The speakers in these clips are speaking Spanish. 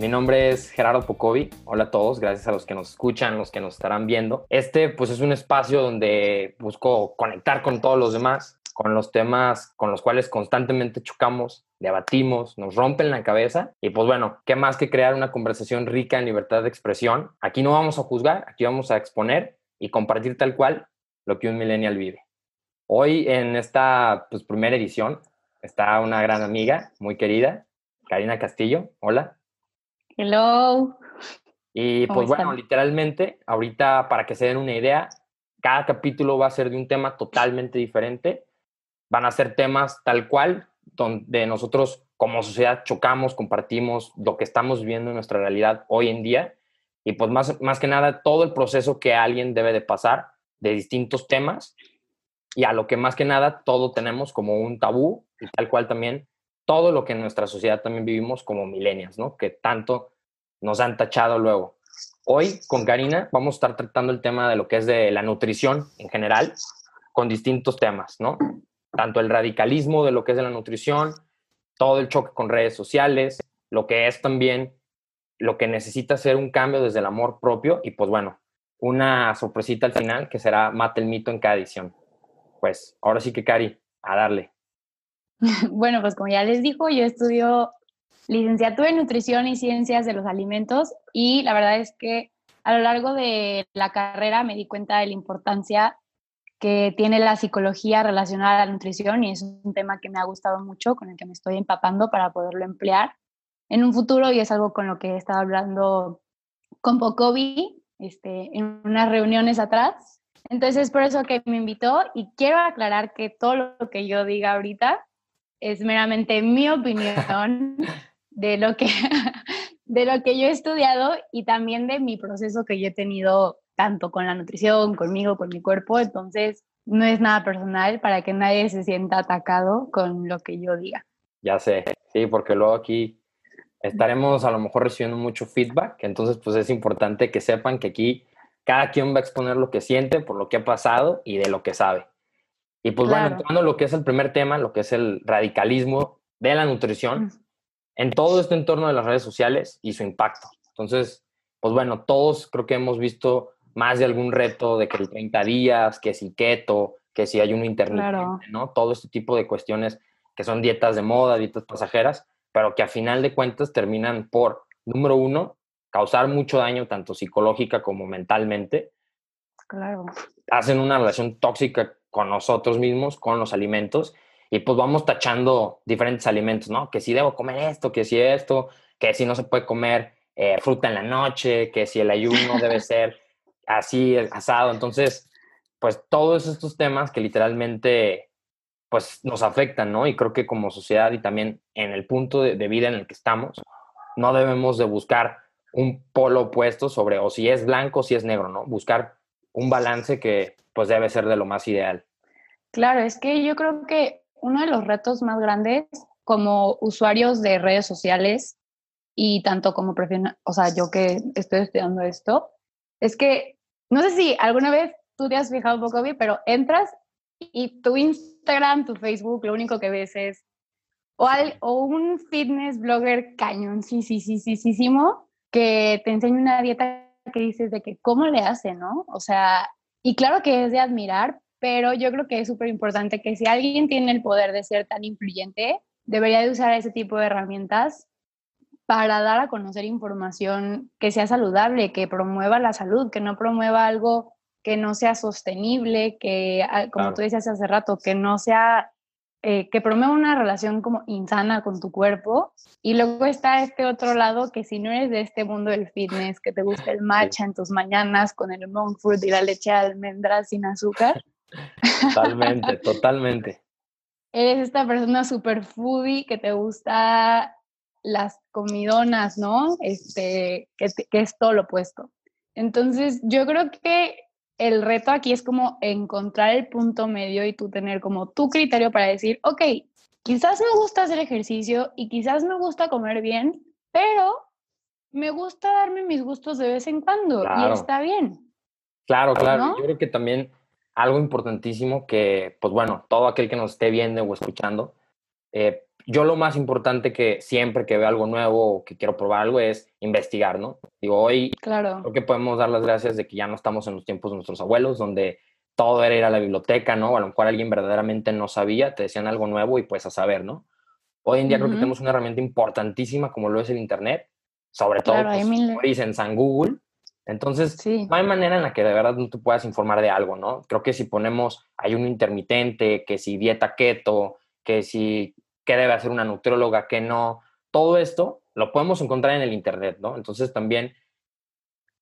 Mi nombre es Gerardo Pocovi. Hola a todos, gracias a los que nos escuchan, los que nos estarán viendo. Este pues es un espacio donde busco conectar con todos los demás, con los temas con los cuales constantemente chocamos, debatimos, nos rompen la cabeza y pues bueno, qué más que crear una conversación rica en libertad de expresión. Aquí no vamos a juzgar, aquí vamos a exponer y compartir tal cual lo que un millennial vive. Hoy en esta pues, primera edición está una gran amiga, muy querida, Karina Castillo, hola. Hello. Y pues bueno, literalmente, ahorita para que se den una idea, cada capítulo va a ser de un tema totalmente diferente. Van a ser temas tal cual, donde nosotros como sociedad chocamos, compartimos lo que estamos viviendo en nuestra realidad hoy en día. Y pues más, más que nada, todo el proceso que alguien debe de pasar de distintos temas y a lo que más que nada todo tenemos como un tabú y tal cual también todo lo que en nuestra sociedad también vivimos como millennials, ¿no? Que tanto nos han tachado luego. Hoy con Karina vamos a estar tratando el tema de lo que es de la nutrición en general, con distintos temas, ¿no? Tanto el radicalismo de lo que es de la nutrición, todo el choque con redes sociales, lo que es también lo que necesita ser un cambio desde el amor propio y pues bueno, una sorpresita al final que será mate el mito en cada edición. Pues ahora sí que Cari, a darle. Bueno, pues como ya les dijo, yo estudio licenciatura en nutrición y ciencias de los alimentos y la verdad es que a lo largo de la carrera me di cuenta de la importancia que tiene la psicología relacionada a la nutrición y es un tema que me ha gustado mucho, con el que me estoy empapando para poderlo emplear en un futuro y es algo con lo que he estado hablando con Pocovi este, en unas reuniones atrás. Entonces es por eso que me invitó y quiero aclarar que todo lo que yo diga ahorita es meramente mi opinión de lo que, de lo que yo he estudiado y también de mi proceso que yo he tenido tanto con la nutrición, conmigo, con mi cuerpo. Entonces, no es nada personal para que nadie se sienta atacado con lo que yo diga. Ya sé, sí, porque luego aquí estaremos a lo mejor recibiendo mucho feedback, entonces pues es importante que sepan que aquí cada quien va a exponer lo que siente, por lo que ha pasado y de lo que sabe. Y pues bueno, entrando lo que es el primer tema, lo que es el radicalismo de la nutrición, en todo este entorno de las redes sociales y su impacto. Entonces, pues bueno, todos creo que hemos visto más de algún reto de que el 30 días, que si keto, que si hay un intermitente, ¿no? Todo este tipo de cuestiones que son dietas de moda, dietas pasajeras, pero que a final de cuentas terminan por, número uno, causar mucho daño tanto psicológica como mentalmente. Claro. Hacen una relación tóxica con nosotros mismos, con los alimentos, y pues vamos tachando diferentes alimentos, ¿no? Que si debo comer esto, que si esto, que si no se puede comer eh, fruta en la noche, que si el ayuno debe ser así, asado. Entonces, pues todos estos temas que literalmente pues nos afectan, ¿no? Y creo que como sociedad y también en el punto de, de vida en el que estamos, no debemos de buscar un polo opuesto sobre o si es blanco o si es negro, ¿no? Buscar un balance que pues debe ser de lo más ideal. Claro, es que yo creo que uno de los retos más grandes como usuarios de redes sociales y tanto como profesional, o sea, yo que estoy estudiando esto, es que no sé si alguna vez tú te has fijado un poco bien, pero entras y tu Instagram, tu Facebook, lo único que ves es o, al, o un fitness blogger cañón, sí, sí, sí, sí, sí, sí, que te enseña una dieta que dices de que cómo le hace, ¿no? O sea, y claro que es de admirar, pero yo creo que es súper importante que si alguien tiene el poder de ser tan influyente, debería de usar ese tipo de herramientas para dar a conocer información que sea saludable, que promueva la salud, que no promueva algo que no sea sostenible, que, ah, como tú decías hace rato, que no sea eh, que promueva una relación como insana con tu cuerpo. Y luego está este otro lado que si no eres de este mundo del fitness, que te gusta el matcha en tus mañanas con el monk fruit y la leche de almendras sin azúcar. Totalmente, totalmente. Eres esta persona super foodie que te gusta las comidonas, ¿no? Este, que, que es todo lo opuesto. Entonces, yo creo que el reto aquí es como encontrar el punto medio y tú tener como tu criterio para decir, ok, quizás me gusta hacer ejercicio y quizás me gusta comer bien, pero me gusta darme mis gustos de vez en cuando y está bien. Claro, claro. Yo creo que también algo importantísimo que, pues bueno, todo aquel que nos esté viendo o escuchando, eh, yo lo más importante que siempre que veo algo nuevo o que quiero probar algo es investigar, ¿no? Digo, hoy claro. creo que podemos dar las gracias de que ya no estamos en los tiempos de nuestros abuelos, donde todo era ir a la biblioteca, ¿no? a lo mejor alguien verdaderamente no sabía, te decían algo nuevo y pues a saber, ¿no? Hoy en día creo que tenemos una herramienta importantísima como lo es el Internet, sobre todo, claro, pues, dicen, San Google. Entonces, no hay manera en la que de verdad no te puedas informar de algo, ¿no? Creo que si ponemos ayuno intermitente, que si dieta keto, que si qué debe hacer una nutrióloga, qué no, todo esto lo podemos encontrar en el Internet, ¿no? Entonces también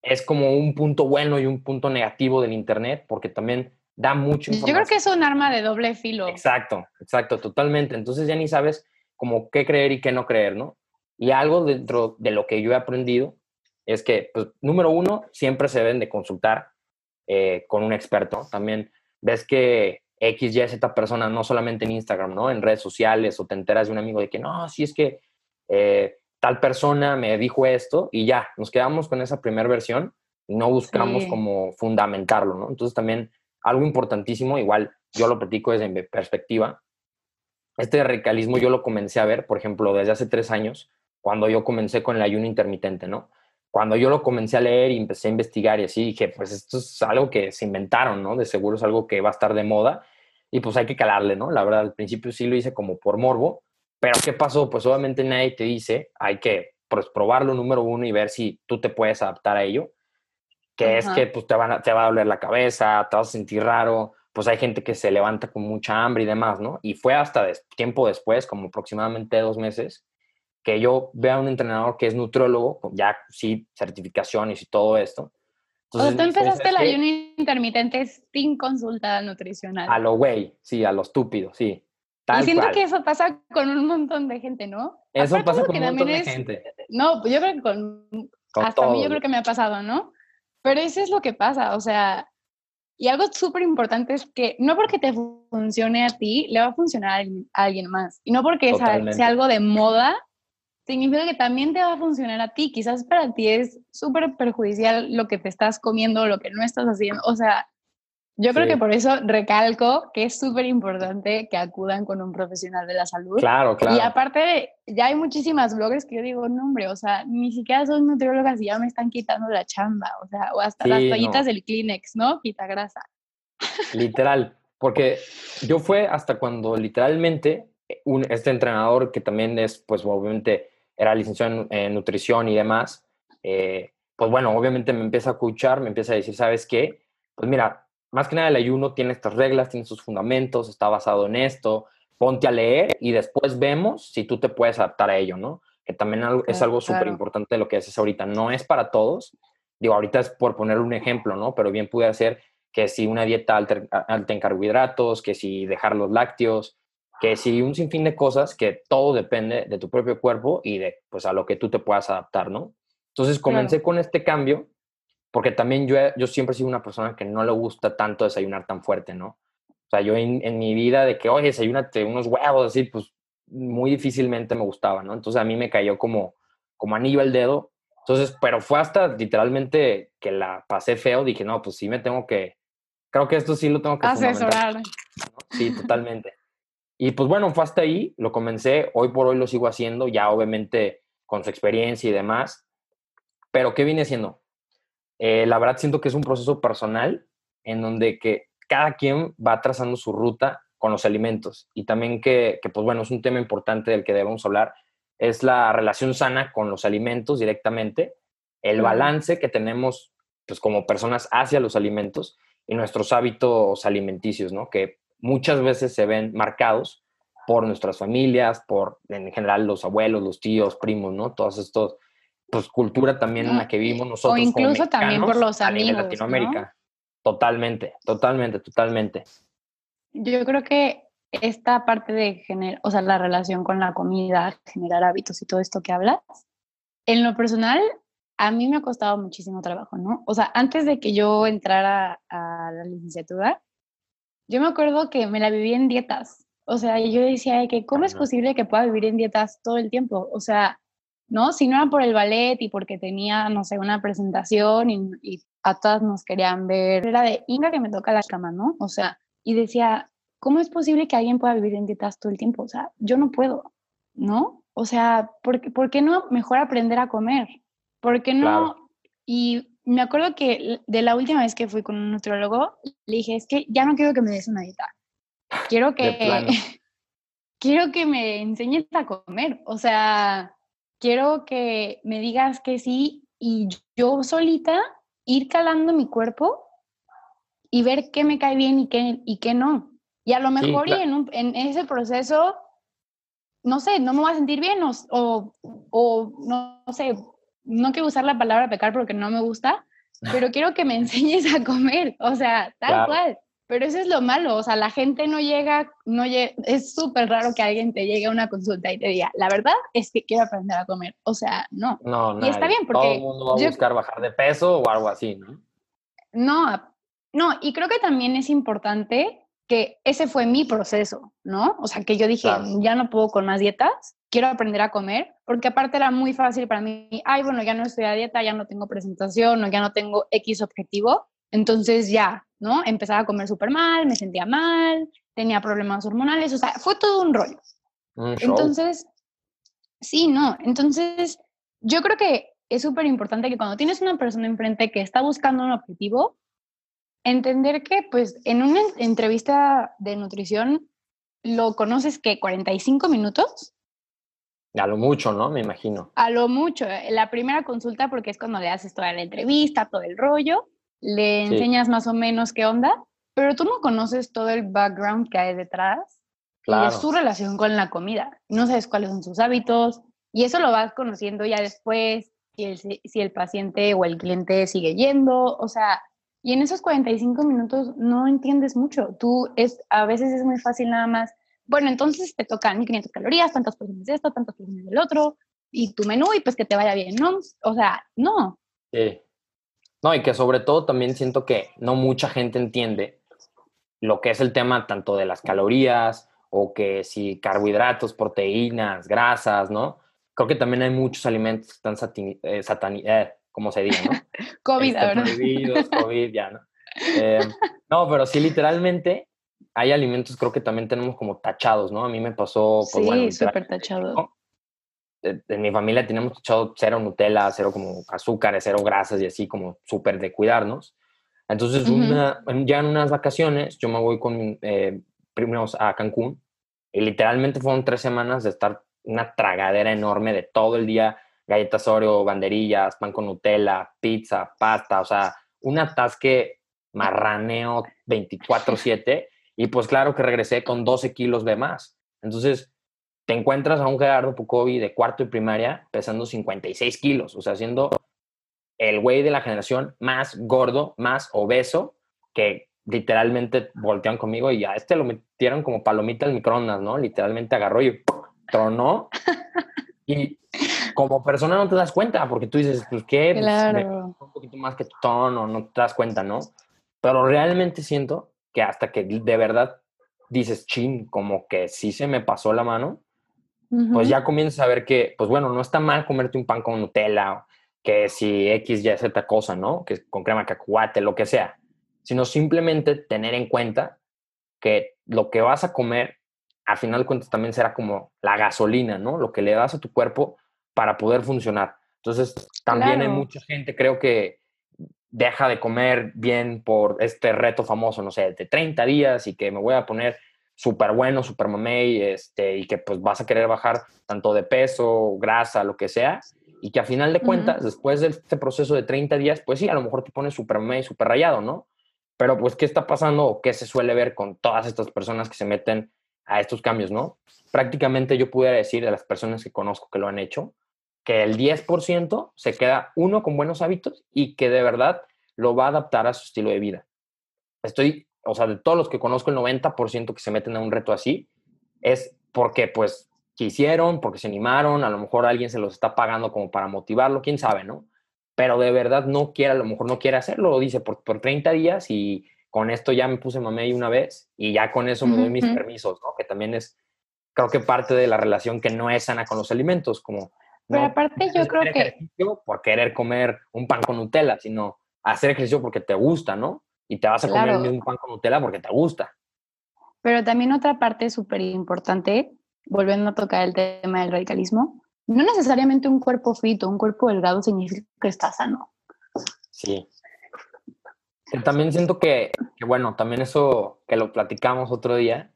es como un punto bueno y un punto negativo del Internet, porque también da mucho Yo creo que es un arma de doble filo. Exacto, exacto, totalmente. Entonces ya ni sabes como qué creer y qué no creer, ¿no? Y algo dentro de lo que yo he aprendido es que, pues, número uno, siempre se deben de consultar eh, con un experto. También ves que X, Y, Z persona, no solamente en Instagram, ¿no? En redes sociales o te enteras de un amigo de que, no, si es que eh, tal persona me dijo esto y ya, nos quedamos con esa primera versión y no buscamos como fundamentarlo, ¿no? Entonces también algo importantísimo, igual yo lo platico desde mi perspectiva, este radicalismo yo lo comencé a ver, por ejemplo, desde hace tres años, cuando yo comencé con el ayuno intermitente, ¿no? Cuando yo lo comencé a leer y empecé a investigar y así, dije, pues esto es algo que se inventaron, ¿no? De seguro es algo que va a estar de moda y pues hay que calarle, ¿no? La verdad, al principio sí lo hice como por morbo, pero ¿qué pasó? Pues obviamente nadie te dice, hay que pues, probarlo número uno y ver si tú te puedes adaptar a ello, que es que pues, te, van te va a doler la cabeza, te vas a sentir raro, pues hay gente que se levanta con mucha hambre y demás, ¿no? Y fue hasta tiempo después, como aproximadamente dos meses, que yo veo a un entrenador que es nutriólogo, ya sí, certificaciones y todo esto. Entonces, o tú empezaste el ayuno intermitente sin consulta nutricional. A lo güey, sí, a lo estúpido, sí y siento que eso pasa con un montón de gente, ¿no? Eso pasa con un montón de gente. No, yo creo que con, hasta a mí yo creo que me ha pasado, ¿no? Pero eso es lo que pasa, o sea, y algo súper importante es que no porque te funcione a ti, le va a funcionar a alguien más. Y no porque sea, algo de moda, significa que también te va a funcionar a ti. Quizás para ti es súper perjudicial lo que te estás comiendo, lo que no estás haciendo. O sea, yo creo que por eso recalco que es súper importante que acudan con un profesional de la salud. Claro, claro. Y aparte, ya hay muchísimas bloggers que yo digo, no, hombre, o sea, ni siquiera son nutriólogas y ya me están quitando la chamba, o sea, o hasta las toallitas del Kleenex, ¿no? Quita grasa. Literal, porque yo fue hasta cuando literalmente un, este entrenador, que también es, pues obviamente era licenciado en, nutrición y demás, eh, pues bueno, obviamente me empieza a escuchar, me empieza a decir, ¿sabes qué? Pues mira, más que nada el ayuno tiene estas reglas, tiene sus fundamentos, está basado en esto, ponte a leer y después vemos si tú te puedes adaptar a ello, ¿no? Que también es algo súper importante lo que haces ahorita. No es para todos, digo, ahorita es por poner un ejemplo, ¿no? Pero bien puede ser que si una dieta alta en carbohidratos, que si dejar los lácteos, que si un sinfín de cosas que todo depende de tu propio cuerpo y de, pues, a lo que tú te puedas adaptar, ¿no? Entonces comencé con este cambio porque también yo, yo siempre he sido una persona que no le gusta tanto desayunar tan fuerte, ¿no? O sea, yo en, en mi vida de que, oye, desayúnate unos huevos, así, pues muy difícilmente me gustaba, ¿no? Entonces a mí me cayó como, como anillo al dedo. Entonces, pero fue hasta literalmente que la pasé feo, dije, no, pues sí me tengo que, creo que esto sí lo tengo que asesorar. Sí, totalmente. Y pues bueno, fue hasta ahí, lo comencé, hoy por hoy lo sigo haciendo, ya obviamente con su experiencia y demás. Pero ¿qué viene siendo? Eh, la verdad siento que es un proceso personal en donde que cada quien va trazando su ruta con los alimentos y también que, pues bueno, es un tema importante del que debemos hablar, es la relación sana con los alimentos directamente, el balance que tenemos pues como personas hacia los alimentos y nuestros hábitos alimenticios, ¿no? Que muchas veces se ven marcados por nuestras familias, por en general los abuelos, los tíos, primos, ¿no? Todos estos pues cultura también en la que vivimos nosotros. O incluso también por los amigos. de Latinoamérica. Totalmente, totalmente, totalmente. Yo creo que esta parte de generar, o sea, la relación con la comida, generar hábitos y todo esto que hablas, en lo personal, a mí me ha costado muchísimo trabajo, ¿no? O sea, antes de que yo entrara a la licenciatura, yo me acuerdo que me la viví en dietas. O sea, yo decía que, ¿cómo es posible que pueda vivir en dietas todo el tiempo? O sea, ¿no? Si no era por el ballet y porque tenía, no sé, una presentación y, a todas nos querían ver, era de Inga que me toca la cama, ¿no? O sea, y decía, ¿cómo es posible que alguien pueda vivir en dietas todo el tiempo? O sea, yo no puedo. ¿no? O sea, ¿por, ¿por qué no mejor aprender a comer? ¿Por qué no? Y me acuerdo que de la última vez que fui con un nutriólogo, le dije, es que ya no quiero que me des una dieta. Quiero que, quiero que me enseñes a comer. O sea, quiero que me digas que sí y yo solita ir calando mi cuerpo y ver qué me cae bien y qué, y qué no. Y a lo mejor en, en, ese proceso, no sé, no me voy a sentir bien o, o, o no, no, sé, no quiero usar la palabra pecar porque no me gusta, pero quiero que me enseñes a comer, o sea, tal cual. Pero eso es lo malo, o sea, la gente no llega, no es súper raro que alguien te llegue a una consulta y te diga, la verdad es que quiero aprender a comer, o sea, no. No, no. Y está bien porque... Todo el mundo va a buscar bajar de peso o algo así, ¿no? No, no, y creo que también es importante que ese fue mi proceso, ¿no? O sea, que yo dije, ya no puedo con más dietas, quiero aprender a comer, porque aparte era muy fácil para mí, ay, bueno, ya no estoy a dieta, ya no tengo presentación o ya no tengo X objetivo, entonces ya, ¿no? Empezaba a comer súper mal, me sentía mal, tenía problemas hormonales, o sea, fue todo un rollo. entonces, sí, no, entonces yo creo que es súper importante que cuando tienes una persona enfrente que está buscando un objetivo, entender que pues en una entrevista de nutrición lo conoces que 45 minutos. A lo mucho, ¿no? Me imagino. A lo mucho. La primera consulta porque es cuando le haces toda la entrevista, todo el rollo le enseñas más o menos qué onda, pero tú no conoces todo el background que hay detrás de su relación con la comida. No sabes cuáles son sus hábitos y eso lo vas conociendo ya después, si el, si el paciente o el cliente sigue yendo, o sea, y en esos 45 minutos no entiendes mucho. Tú es, a veces es muy fácil nada más, bueno, entonces te tocan 1500 calorías, tantas porciones de esto, tantas porciones del otro, y tu menú, y pues que te vaya bien, ¿no? O sea, no. Sí. No, y que sobre todo también siento que no mucha gente entiende lo que es el tema tanto de las calorías o que si carbohidratos, proteínas, grasas, ¿no? Creo que también hay muchos alimentos que están eh, eh, como se diga, ¿no? COVID, este, ¿verdad? COVID, ya, ¿no? Eh, no, pero sí, literalmente hay alimentos creo que también tenemos como tachados, ¿no? A mí me pasó, pues, sí, súper tachado en mi familia teníamos echado cero Nutella, cero como azúcares, cero grasas y así como súper de cuidarnos. Entonces, ya en unas vacaciones, yo me voy con eh, primos a Cancún y literalmente fueron tres semanas de estar una tragadera enorme de todo el día, galletas Oreo, banderillas, pan con Nutella, pizza, pasta, o sea, un atasque marraneo 24/7 y pues claro que regresé con 12 kilos de más. Entonces, te encuentras a un Gerardo Pucovi de cuarto y primaria pesando 56 kilos, o sea, siendo el güey de la generación más gordo, más obeso, que literalmente voltean conmigo y a este lo metieron como palomita al microondas, ¿no? Literalmente agarró y tronó. y como persona no te das cuenta, porque tú dices, pues qué, pues, claro. un poquito más que tu tono, no te das cuenta, ¿no? Pero realmente siento que hasta que de verdad dices, chin, como que sí se me pasó la mano, pues ya comienzas a ver que, pues bueno, no está mal comerte un pan con Nutella, que si X, Y, Z cosa, ¿no? Que con crema cacahuate, lo que sea, sino simplemente tener en cuenta que lo que vas a comer, al final de cuentas también será como la gasolina, ¿no? Lo que le das a tu cuerpo para poder funcionar. Entonces, también hay mucha gente, creo que deja de comer bien por este reto famoso, no sé, de 30 días y que me voy a poner súper bueno, súper mamey, este, y que pues vas a querer bajar tanto de peso, grasa, lo que sea, y que a final de cuentas, después de este proceso de 30 días, pues sí, a lo mejor te pones súper mamey, súper rayado, ¿no? Pero pues, ¿qué está pasando o qué se suele ver con todas estas personas que se meten a estos cambios, ¿no? Prácticamente yo pudiera decir de las personas que conozco que lo han hecho, que el 10% se queda uno con buenos hábitos y que de verdad lo va a adaptar a su estilo de vida. Estoy o sea, de todos los que conozco, el 90% que se meten a un reto así es porque pues quisieron, porque se animaron, a lo mejor alguien se los está pagando como para motivarlo, quién sabe, ¿no? Pero de verdad no quiere, a lo mejor no quiere hacerlo, dice por, por 30 días y con esto ya me puse mamey una vez y ya con eso me doy mis permisos, ¿no? Que también es, creo que parte de la relación que no es sana con los alimentos, como... Pero aparte yo creo que... Por querer comer un pan con Nutella, sino hacer ejercicio porque te gusta, ¿no? y te vas a comer un pan con Nutella porque te gusta. Pero también otra parte súper importante volviendo a tocar el tema del radicalismo, no necesariamente un cuerpo fit o un cuerpo delgado significa que está sano. Sí. También siento que, bueno, también eso que lo platicamos otro día,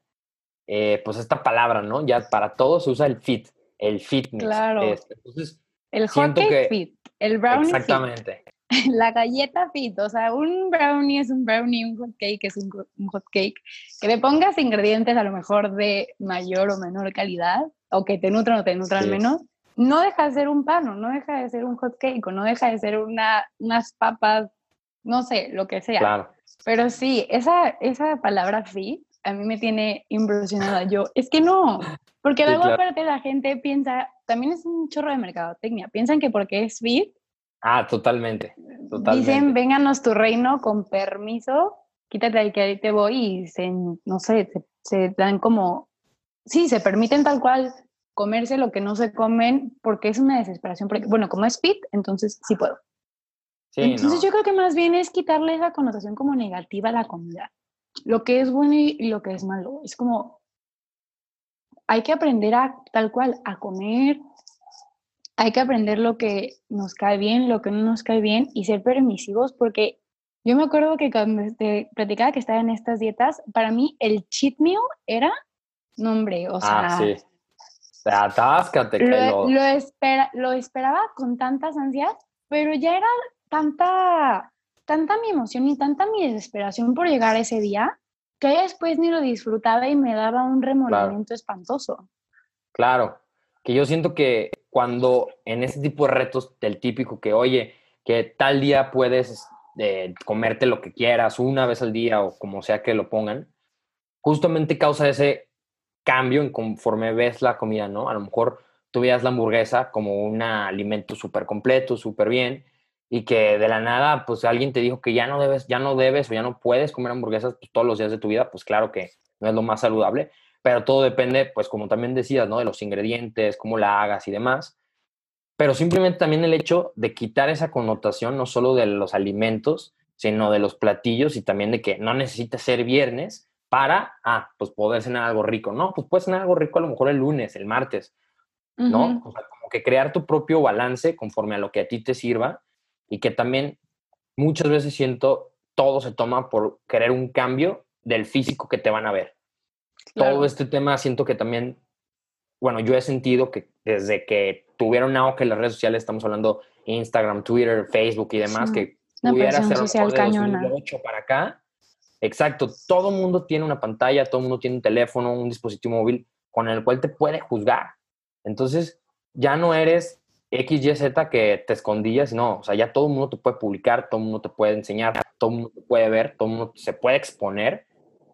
eh, pues esta palabra, ¿no? Ya para todo se usa el fit, el fitness. Claro. Entonces, el hockey fit, el brownie Exactamente. la galleta fit, o sea, un brownie es un brownie, un hot cake es un, hot cake. Que le pongas ingredientes a lo mejor de mayor o menor calidad, o que te nutran o te nutran menos, no deja de ser un pan, no deja de ser un hot cake, o no deja de ser una, unas papas, no sé, lo que sea. Claro. Pero sí, esa, esa palabra fit a mí me tiene impresionada. Yo, es que no, porque luego aparte la gente piensa, también es un chorro de mercadotecnia, piensan que porque es fit Ah, totalmente, Dicen, vénganos tu reino con permiso, quítate ahí que ahí te voy y se, no sé, se, dan como, sí, se permiten tal cual comerse lo que no se comen porque es una desesperación. Porque, bueno, como es fit, entonces sí puedo. entonces yo creo que más bien es quitarle esa connotación como negativa a la comida. Lo que es bueno y lo que es malo. Es como, hay que aprender a tal cual, a comer, hay que aprender lo que nos cae bien, lo que no nos cae bien y ser permisivos porque yo me acuerdo que cuando te platicaba que estaba en estas dietas, para mí el cheat meal era nombre, o sea... Ah, sí. Atáscate, lo, lo, espera, lo esperaba con tantas ansias, pero ya era tanta, tanta mi emoción y tanta mi desesperación por llegar a ese día que después ni lo disfrutaba y me daba un remordimiento espantoso. Claro, que yo siento que cuando en ese tipo de retos del típico que, oye, que tal día puedes eh, comerte lo que quieras una vez al día o como sea que lo pongan, justamente causa ese cambio en conforme ves la comida, ¿no? A lo mejor tú veías la hamburguesa como un alimento súper completo, súper bien, y que de la nada, pues alguien te dijo que ya no debes, ya no debes o ya no puedes comer hamburguesas pues, todos los días de tu vida, pues claro que no es lo más saludable, pero todo depende, pues como también decías, ¿no? De los ingredientes, cómo la hagas y demás. Pero simplemente también el hecho de quitar esa connotación, no solo de los alimentos, sino de los platillos y también de que no necesita ser viernes para, ah, pues poder cenar algo rico. No, pues puedes cenar algo rico a lo mejor el lunes, el martes, ¿no? O sea, como que crear tu propio balance conforme a lo que a ti te sirva y que también muchas veces siento todo se toma por querer un cambio del físico que te van a ver. Todo este tema siento que también, bueno, yo he sentido que desde que tuvieron auge las redes sociales, estamos hablando Instagram, Twitter, Facebook y demás, que pudiera ser social cañona. para acá. Exacto, todo mundo tiene una pantalla, todo mundo tiene un teléfono, un dispositivo móvil con el cual te puede juzgar. Entonces, ya no eres XYZ que te escondías, no, o sea, ya todo el mundo te puede publicar, todo el mundo te puede enseñar, todo el mundo te puede ver, todo el mundo se puede exponer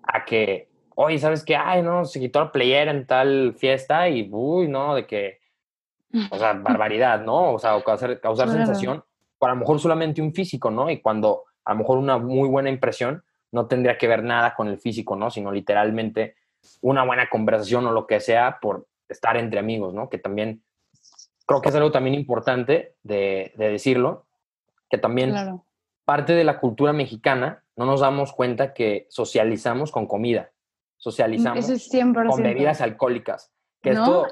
a que oye, ¿sabes qué? Ay, no, se quitó la playera en tal fiesta y, uy, no, de que, o sea, barbaridad, ¿no? O sea, causar, causar sensación, para a lo mejor solamente un físico, ¿no? Y cuando a lo mejor una muy buena impresión no tendría que ver nada con el físico, ¿no? Sino literalmente una buena conversación o lo que sea por estar entre amigos, ¿no? Que también creo que es algo también importante de, decirlo, que también parte de la cultura mexicana no nos damos cuenta que socializamos con comida socializamos con bebidas alcohólicas. Que no,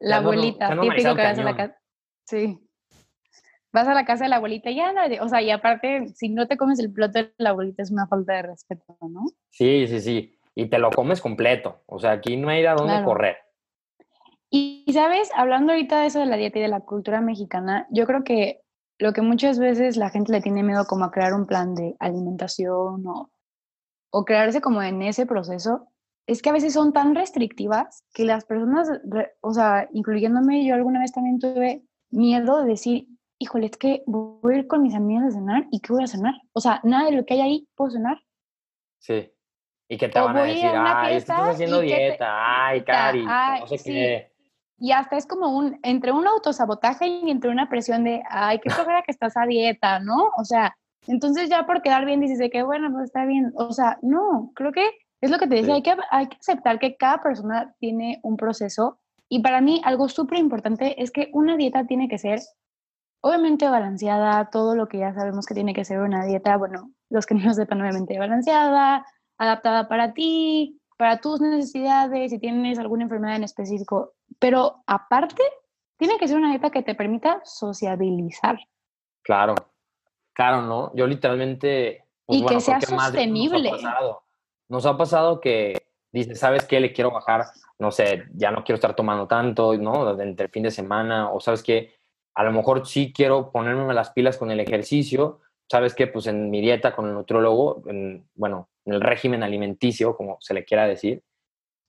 la abuelita, típico que vas a la casa. Sí. Vas a la casa de la abuelita y ya, o sea, y aparte, si no te comes el plato de la abuelita es una falta de respeto, ¿no? Sí, sí, sí. Y te lo comes completo. O sea, aquí no hay a dónde correr. Y, sabes, hablando ahorita de eso de la dieta y de la cultura mexicana, yo creo que lo que muchas veces la gente le tiene miedo como a crear un plan de alimentación o, o crearse como en ese proceso, es que a veces son tan restrictivas que las personas, o sea, incluyéndome, yo alguna vez también tuve miedo de decir, híjole, es que voy a ir con mis amigas a cenar y ¿qué voy a cenar? O sea, nada de lo que hay ahí puedo cenar. Sí. Y que te van a decir, ay, estás haciendo dieta, ay, Cari, no sé qué. Y hasta es como un, entre un autosabotaje y entre una presión de, ay, qué flojera que estás a dieta, ¿no? O sea, entonces ya por quedar bien dices de que, bueno, pues está bien. O sea, no, creo que es lo que te decía, hay, que, hay que aceptar que cada persona tiene un proceso y para mí algo súper importante es que una dieta tiene que ser obviamente balanceada, todo lo que ya sabemos que tiene que ser una dieta, bueno, los que no sepan obviamente balanceada, adaptada para ti, para tus necesidades, si tienes alguna enfermedad en específico, pero aparte, tiene que ser una dieta que te permita sociabilizar. Claro, claro, ¿no? Yo literalmente... Pues, y que sea sostenible. Nos ha, pasado, nos ha pasado que dices, ¿sabes qué? Le quiero bajar, no sé, ya no quiero estar tomando tanto, ¿no? Entre el fin de semana, o ¿sabes qué? A lo mejor sí quiero ponerme las pilas con el ejercicio, ¿sabes qué? Pues en mi dieta con el nutriólogo, en, bueno, en el régimen alimenticio, como se le quiera decir,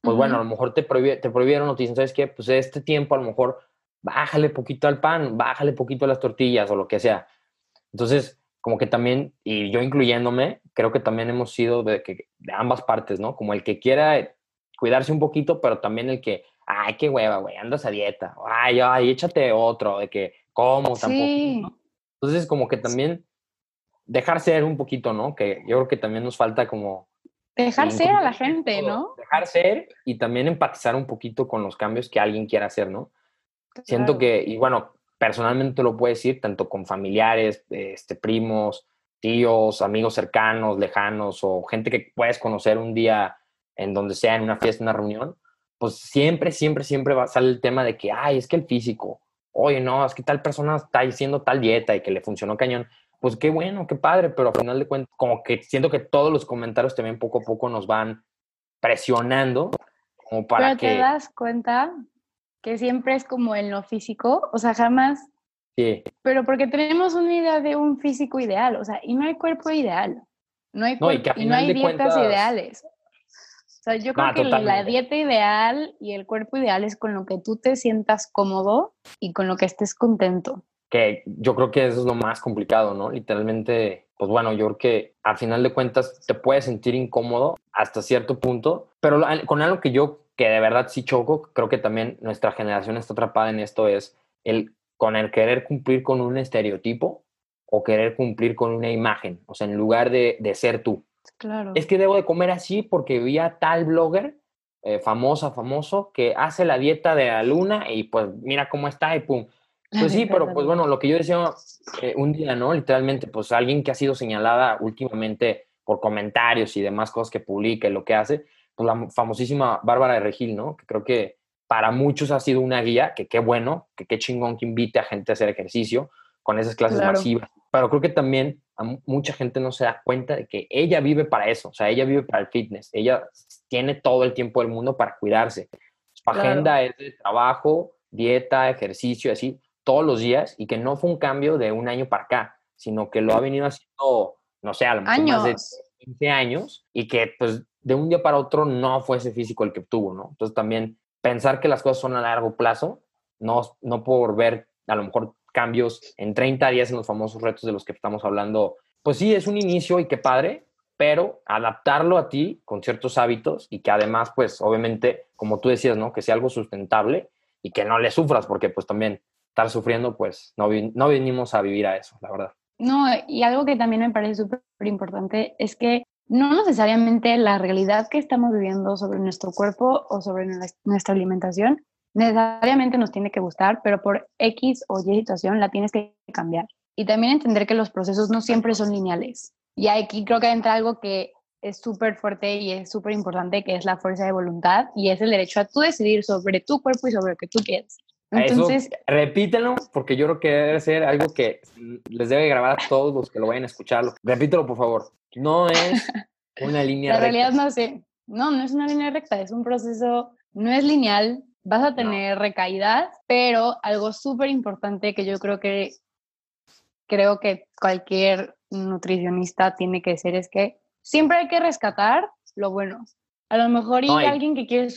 pues bueno, a lo mejor te, te prohibieron o te dicen, ¿sabes qué? Pues este tiempo a lo mejor bájale poquito al pan, bájale poquito a las tortillas o lo que sea. Entonces, como que también, y yo incluyéndome, creo que también hemos sido de, que, de ambas partes, ¿no? Como el que quiera cuidarse un poquito, pero también el que, ay, qué hueva, güey, andas a dieta, ay, ay, échate otro, de que, ¿cómo? Tampoco. Entonces, como que también dejar ser un poquito, ¿no? Que yo creo que también nos falta como... Dejar ser a la gente, ¿no? Dejar ser y también empatizar un poquito con los cambios que alguien quiera hacer, ¿no? Siento que, y bueno, personalmente lo puedo decir, tanto con familiares, este, primos, tíos, amigos cercanos, lejanos o gente que puedes conocer un día en donde sea, en una fiesta, en una reunión, pues siempre, siempre, siempre va a salir el tema de que, ay, es que el físico, oye, no, es que tal persona está haciendo tal dieta y que le funcionó cañón pues qué bueno, qué padre, pero al final de cuentas, como que siento que todos los comentarios también poco a poco nos van presionando como para pero te das cuenta que siempre es como en lo físico, o sea, jamás... Sí. Pero porque tenemos una idea de un físico ideal, o sea, y no hay cuerpo ideal, no hay, cuerpo, y, no hay dietas ideales. O sea, yo creo que la dieta ideal y el cuerpo ideal es con lo que tú te sientas cómodo y con lo que estés contento que yo creo que eso es lo más complicado, ¿no? Literalmente, pues bueno, yo creo que al final de cuentas te puedes sentir incómodo hasta cierto punto, pero con algo que yo, que de verdad sí choco, creo que también nuestra generación está atrapada en esto, es el con el querer cumplir con un estereotipo o querer cumplir con una imagen, o sea, en lugar de, de ser tú. Claro. Es que debo de comer así porque vi a tal blogger eh, famosa, famoso, que hace la dieta de la luna y pues mira cómo está y pum pues sí, pero pues bueno, lo que yo decía eh, un día, ¿no? Literalmente, pues alguien que ha sido señalada últimamente por comentarios y demás cosas que publica y lo que hace, pues la famosísima Bárbara de Regil, ¿no? Que creo que para muchos ha sido una guía, que qué bueno, que qué chingón que invite a gente a hacer ejercicio con esas clases masivas. Pero creo que también a mucha gente no se da cuenta de que ella vive para eso, o sea, ella vive para el fitness, ella tiene todo el tiempo del mundo para cuidarse. Su agenda es de trabajo, dieta, ejercicio, así todos los días y que no fue un cambio de un año para acá, sino que lo ha venido haciendo, no sé, a lo mejor más de 15 años y que pues de un día para otro no fue ese físico el que tuvo, ¿no? Entonces también pensar que las cosas son a largo plazo, no, no por ver a lo mejor cambios en 30 días en los famosos retos de los que estamos hablando, pues sí, es un inicio y qué padre, pero adaptarlo a ti con ciertos hábitos y que además, pues obviamente, como tú decías, ¿no? Que sea algo sustentable y que no le sufras, porque pues también estar sufriendo, pues no, no vinimos a vivir a eso, la verdad. No, y algo que también me parece súper importante es que no necesariamente la realidad que estamos viviendo sobre nuestro cuerpo o sobre nuestra alimentación necesariamente nos tiene que gustar, pero por X o Y situación la tienes que cambiar. Y también entender que los procesos no siempre son lineales. Y aquí creo que entra algo que es súper fuerte y es súper importante, que es la fuerza de voluntad y es el derecho a tú decidir sobre tu cuerpo y sobre lo que tú quieres. Entonces, repítelo, porque yo creo que debe ser algo que les debe grabar a todos los que lo vayan a escucharlo. Repítelo, por favor. No es una línea recta. La realidad no sé. No, no es una línea recta, es un proceso, no es lineal, vas a tener recaídas, pero algo súper importante que yo creo que creo que cualquier nutricionista tiene que ser es que siempre hay que rescatar lo bueno. A lo mejor hay alguien que quiere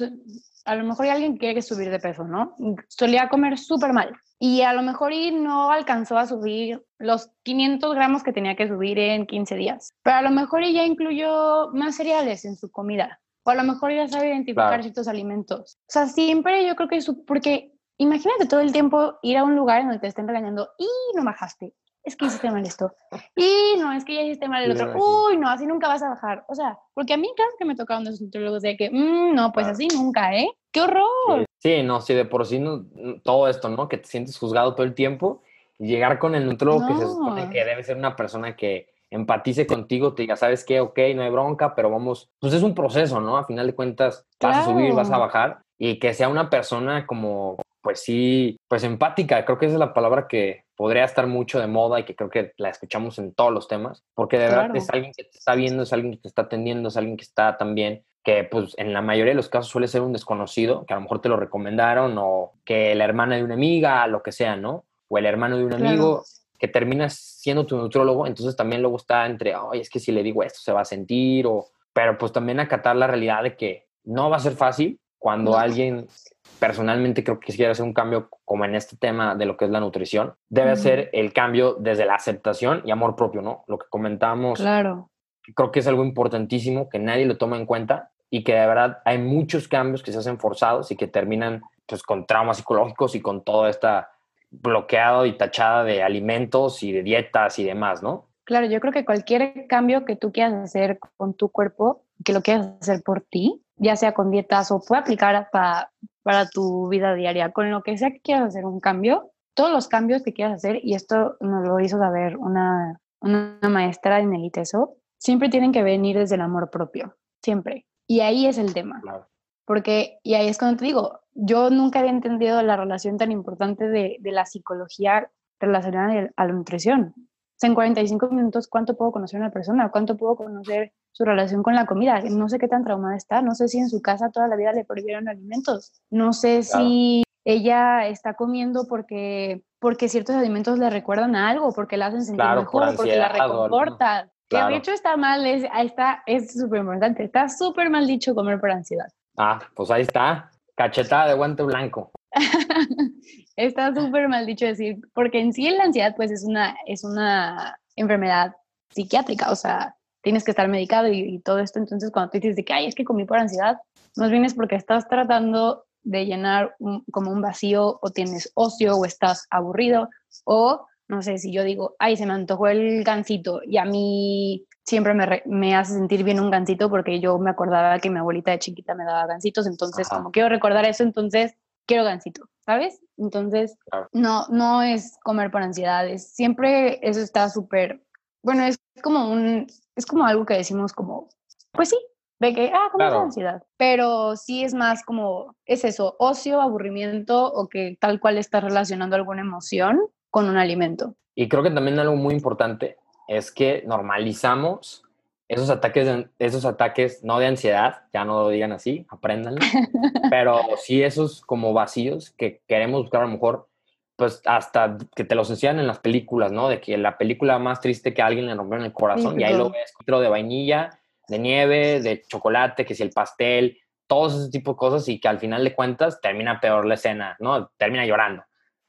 a lo mejor alguien que quiere subir de peso, ¿no? Solía comer súper mal y a lo mejor y no alcanzó a subir los 500 gramos que tenía que subir en 15 días, pero a lo mejor ya incluyó más cereales en su comida o a lo mejor ya sabe identificar ciertos alimentos. O sea, siempre yo creo que es porque imagínate todo el tiempo ir a un lugar en donde te estén regañando y no bajaste, es que hiciste mal esto. Y no, es que ya hiciste mal el otro. Uy, no, así nunca vas a bajar. O sea, porque a mí, claro que me tocaron los nutriólogos de que, mm, no, pues así nunca, ¿eh? ¡Qué horror! Sí, no, sí, de por sí no, todo esto, ¿no? Que te sientes juzgado todo el tiempo y llegar con el nutriólogo que se supone que debe ser una persona que empatice contigo, te diga, ¿sabes qué? Ok, no hay bronca, pero vamos, pues es un proceso, ¿no? A final de cuentas, vas a subir, vas a bajar y que sea una persona como, pues sí, pues empática, creo que esa es la palabra que podría estar mucho de moda y que creo que la escuchamos en todos los temas, porque de verdad es alguien que te está viendo, es alguien que te está atendiendo, es alguien que está también que pues en la mayoría de los casos suele ser un desconocido, que a lo mejor te lo recomendaron o que la hermana de una amiga, lo que sea, ¿no? O el hermano de un amigo que termina siendo tu neutrólogo, entonces también luego está entre, ay, es que si le digo esto se va a sentir, o, pero pues también acatar la realidad de que no va a ser fácil cuando alguien personalmente creo que quisiera hacer un cambio como en este tema de lo que es la nutrición, debe ser el cambio desde la aceptación y amor propio, ¿no? Lo que comentábamos. Claro. Creo que es algo importantísimo que nadie lo toma en cuenta y que de verdad hay muchos cambios que se hacen forzados y que terminan pues con traumas psicológicos y con todo esta bloqueado y tachada de alimentos y de dietas y demás, ¿no? Claro, yo creo que cualquier cambio que tú quieras hacer con tu cuerpo, que lo quieras hacer por ti, ya sea con dietas o puede aplicar para, para tu vida diaria, con lo que sea que quieras hacer un cambio, todos los cambios que quieras hacer, y esto nos lo hizo saber una, una maestra en el ITESO, siempre tienen que venir desde el amor propio, siempre. Y ahí es el tema. Porque, y ahí es cuando te digo, yo nunca había entendido la relación tan importante de, de la psicología relacionada a la nutrición. O sea, en 45 minutos, ¿cuánto puedo conocer a una persona? ¿Cuánto puedo conocer su relación con la comida? No sé qué tan traumada está. No sé si en su casa toda la vida le prohibieron alimentos. No sé si ella está comiendo porque, porque ciertos alimentos le recuerdan a algo, porque la hacen sentir mejor, porque la reconforta. Que de hecho está mal, es está es súper importante. Está súper mal dicho comer por ansiedad. Ah, pues ahí está. Cachetada de guante blanco. está súper mal dicho decir, porque en sí la ansiedad pues es una, es una enfermedad psiquiátrica, o sea, tienes que estar medicado y, todo esto. Entonces cuando tú dices de que, ay, es que comí por ansiedad, más bien es porque estás tratando de llenar como un vacío o tienes ocio o estás aburrido o no sé, si yo digo, ay, se me antojó el gansito y a mí siempre me, me, hace sentir bien un gansito porque yo me acordaba que mi abuelita de chiquita me daba gansitos, entonces como quiero recordar eso, entonces quiero gansito, ¿sabes? Entonces no, no es comer por ansiedades, siempre eso está súper, bueno, es como un, es como algo que decimos como, pues sí, de que, ah, como ansiedad, pero sí es más como, es eso, ocio, aburrimiento o que tal cual está relacionando alguna emoción con un alimento. Y creo que también algo muy importante es que normalizamos esos ataques, esos ataques no de ansiedad, ya no lo digan así, apréndanlo, pero sí esos como vacíos que queremos buscar a lo mejor, pues hasta que te los enseñan en las películas, ¿no? De que la película más triste que a alguien le rompió en el corazón y ahí lo ves, de vainilla, de nieve, de chocolate, que si el pastel, todos ese tipo de cosas y que al final de cuentas termina peor la escena, ¿no? Termina llorando.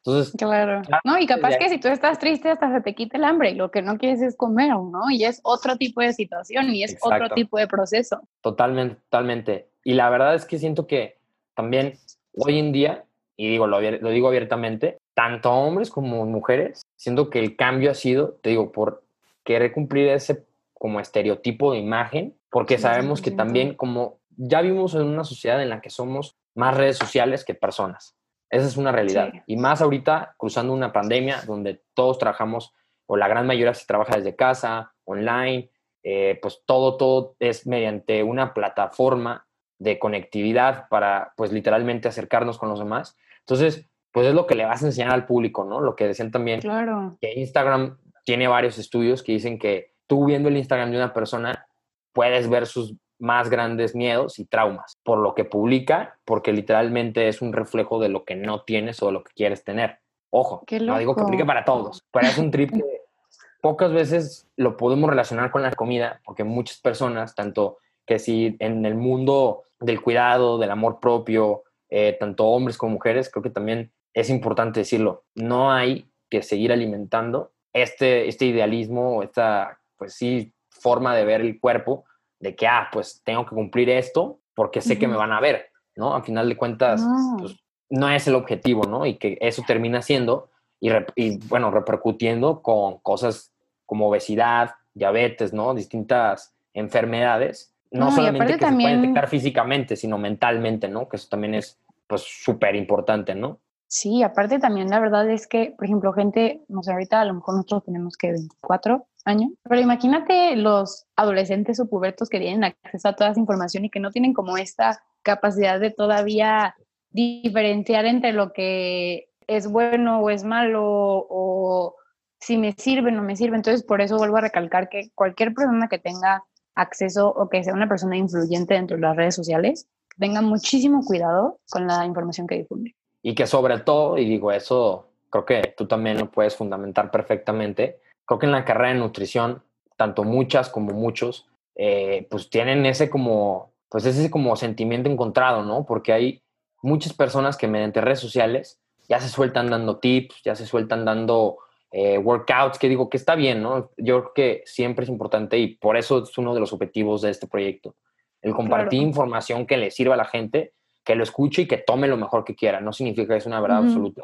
Entonces, claro. No, y capaz que si tú estás triste hasta se te quita el hambre y lo que no quieres es comer, ¿no? Y es otro tipo de situación y es otro tipo de proceso. Totalmente, totalmente. Y la verdad es que siento que también hoy en día, y digo, lo, lo digo abiertamente, tanto hombres como mujeres, siento que el cambio ha sido, te digo, por querer cumplir ese como estereotipo de imagen, porque sabemos que también como ya vivimos en una sociedad en la que somos más redes sociales que personas. Esa es una realidad. Y más ahorita, cruzando una pandemia donde todos trabajamos, o la gran mayoría se trabaja desde casa, online, eh, pues todo, todo es mediante una plataforma de conectividad para, pues literalmente acercarnos con los demás. Entonces, pues es lo que le vas a enseñar al público, ¿no? Lo que decían también, claro. que Instagram tiene varios estudios que dicen que tú viendo el Instagram de una persona puedes ver sus más grandes miedos y traumas por lo que publica, porque literalmente es un reflejo de lo que no tienes o de lo que quieres tener. Ojo, no digo que aplique para todos, pero es un trip que pocas veces lo podemos relacionar con la comida, porque muchas personas, tanto que si en el mundo del cuidado, del amor propio, eh, tanto hombres como mujeres, creo que también es importante decirlo, no hay que seguir alimentando este, este idealismo, esta, pues sí, forma de ver el cuerpo de que, ah, pues tengo que cumplir esto porque sé que me van a ver, ¿no? Al final de cuentas, no. Pues, no es el objetivo, ¿no? Y que eso termina siendo, y, y, bueno, repercutiendo con cosas como obesidad, diabetes, ¿no? Distintas enfermedades, no, solamente que también... se pueden detectar físicamente, sino mentalmente, ¿no? Que eso también es, pues, súper importante, ¿no? Sí, aparte también la verdad es que, por ejemplo, gente, no sé, ahorita a lo mejor nosotros tenemos que 24, año. Pero imagínate los adolescentes o pubertos que tienen acceso a toda esa información y que no tienen como esta capacidad de todavía diferenciar entre lo que es bueno o es malo o si me sirve o no me sirve. Entonces, por eso vuelvo a recalcar que cualquier persona que tenga acceso o que sea una persona influyente dentro de las redes sociales, tenga muchísimo cuidado con la información que difunde. Y que sobre todo, y digo eso, creo que tú también lo puedes fundamentar perfectamente, creo que en la carrera de nutrición, tanto muchas como muchos, eh, pues tienen ese como, pues ese como sentimiento encontrado, ¿no? Porque hay muchas personas que mediante redes sociales ya se sueltan dando tips, ya se sueltan dando eh, workouts, que digo que está bien, ¿no? Yo creo que siempre es importante y por eso es uno de los objetivos de este proyecto, el compartir información que le sirva a la gente, que lo escuche y que tome lo mejor que quiera. No significa que es una verdad absoluta,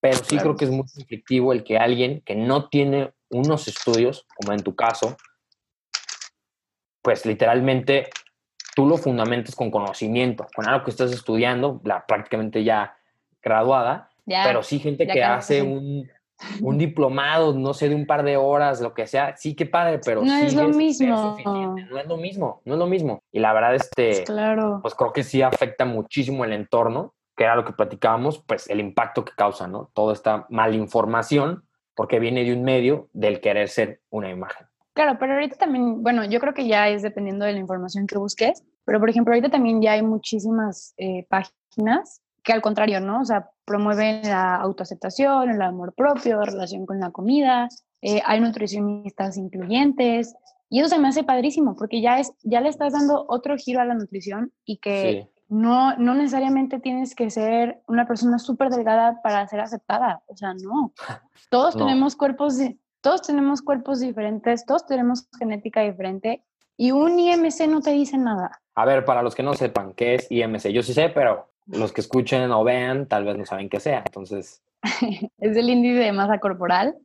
pero sí creo que es muy efectivo el que alguien que no tiene unos estudios, como en tu caso, pues literalmente tú lo fundamentes con conocimiento, con algo que estás estudiando, la prácticamente ya graduada, pero sí gente que hace un, un diplomado, no sé, de un par de horas, lo que sea, sí que padre, pero no es lo mismo. no es lo mismo, no es lo mismo. Y la verdad, este, claro. pues creo que sí afecta muchísimo el entorno, que era lo que platicábamos, pues el impacto que causa, ¿no? Toda esta malinformación, porque viene de un medio del querer ser una imagen. Claro, pero ahorita también, bueno, yo creo que ya es dependiendo de la información que busques, pero por ejemplo, ahorita también ya hay muchísimas eh, páginas que al contrario, ¿no? O sea, promueven la autoaceptación, el amor propio, relación con la comida, eh, hay nutricionistas incluyentes, y eso se me hace padrísimo, porque ya, es, ya le estás dando otro giro a la nutrición y que no, no necesariamente tienes que ser una persona súper delgada para ser aceptada, o sea, no. Todos tenemos cuerpos, todos tenemos cuerpos diferentes, todos tenemos genética diferente, y un IMC no te dice nada. A ver, para los que no sepan qué es IMC, yo sí sé, pero los que escuchen o vean tal vez no saben qué sea. Entonces. es el índice de masa corporal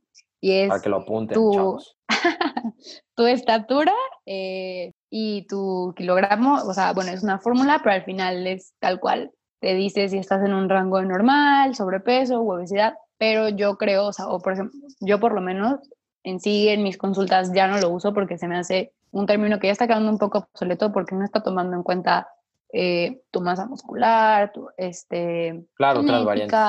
y es. Para que lo apunten, tu, tu estatura eh, y tu kilogramo. O sea, bueno, es una fórmula, pero al final es tal cual. Te dice si estás en un rango normal, sobrepeso u obesidad. Pero yo creo, o sea, o por ejemplo, yo por lo menos en sí en mis consultas ya no lo uso porque se me hace un término que ya está quedando un poco obsoleto porque no está tomando en cuenta eh, tu masa muscular, tu, este... Claro, otras variantes.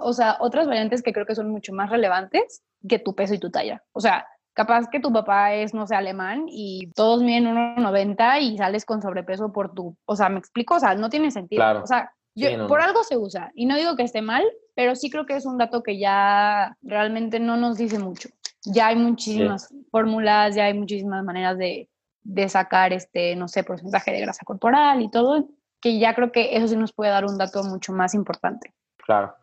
O sea, otras variantes que creo que son mucho más relevantes que tu peso y tu talla. O sea, capaz que tu papá es, no sé, alemán y todos miden 1,90 y sales con sobrepeso por tu... O sea, ¿me explico? O sea, no tiene sentido. Claro. O sea, yo, por algo se usa. Y no digo que esté mal, pero sí creo que es un dato que ya realmente no nos dice mucho. Ya hay muchísimas fórmulas, ya hay muchísimas maneras de, de sacar, este, no sé, porcentaje de grasa corporal y todo, que ya creo que eso sí nos puede dar un dato mucho más importante. Claro.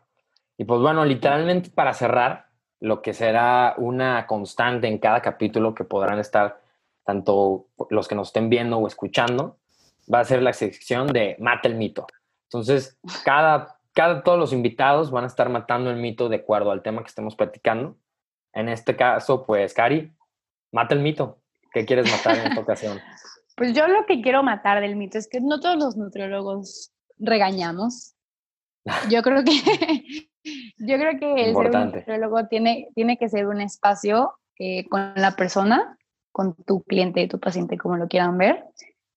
Y pues bueno, literalmente para cerrar, lo que será una constante en cada capítulo que podrán estar tanto los que nos estén viendo o escuchando, va a ser la sección de Mata el mito. Entonces, cada, cada, todos los invitados van a estar matando el mito de acuerdo al tema que estemos platicando. En este caso, pues, Cari, mata el mito. ¿Qué quieres matar en esta ocasión? Pues yo lo que quiero matar del mito es que no todos los nutriólogos regañamos. Yo creo que yo creo que el nutriólogo tiene, tiene que ser un espacio eh, con la persona, con tu cliente, tu paciente, como lo quieran ver,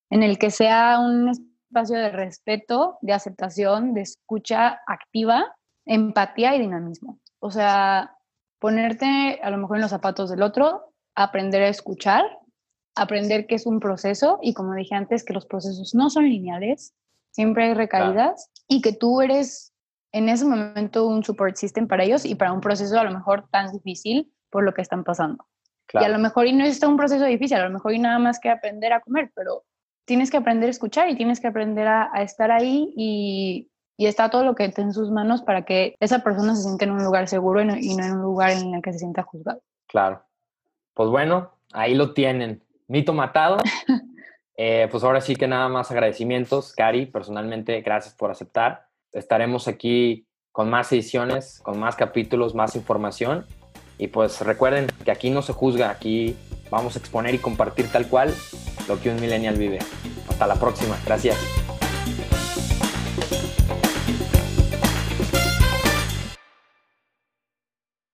en el que sea un espacio de respeto, de aceptación, de escucha activa, empatía y dinamismo. O sea, ponerte a lo mejor en los zapatos del otro, aprender a escuchar aprender que es un proceso y como dije antes, que los procesos no son lineales, siempre hay recaídas y que tú eres en ese momento un support system para ellos y para un proceso a lo mejor tan difícil por lo que están pasando. Y a lo mejor y no es un proceso difícil, a lo mejor y nada más que aprender a comer, pero tienes que aprender a escuchar y tienes que aprender a, estar ahí y, y, está todo lo que esté en sus manos para que esa persona se sienta en un lugar seguro y no, y no en un lugar en el que se sienta juzgado. Claro. Pues bueno, ahí lo tienen. Mito matado. Eh, pues ahora sí que nada más agradecimientos, Cari, personalmente, gracias por aceptar. Estaremos aquí con más ediciones, con más capítulos, más información. Y pues recuerden que aquí no se juzga, aquí vamos a exponer y compartir tal cual lo que un millennial vive. Hasta la próxima, gracias.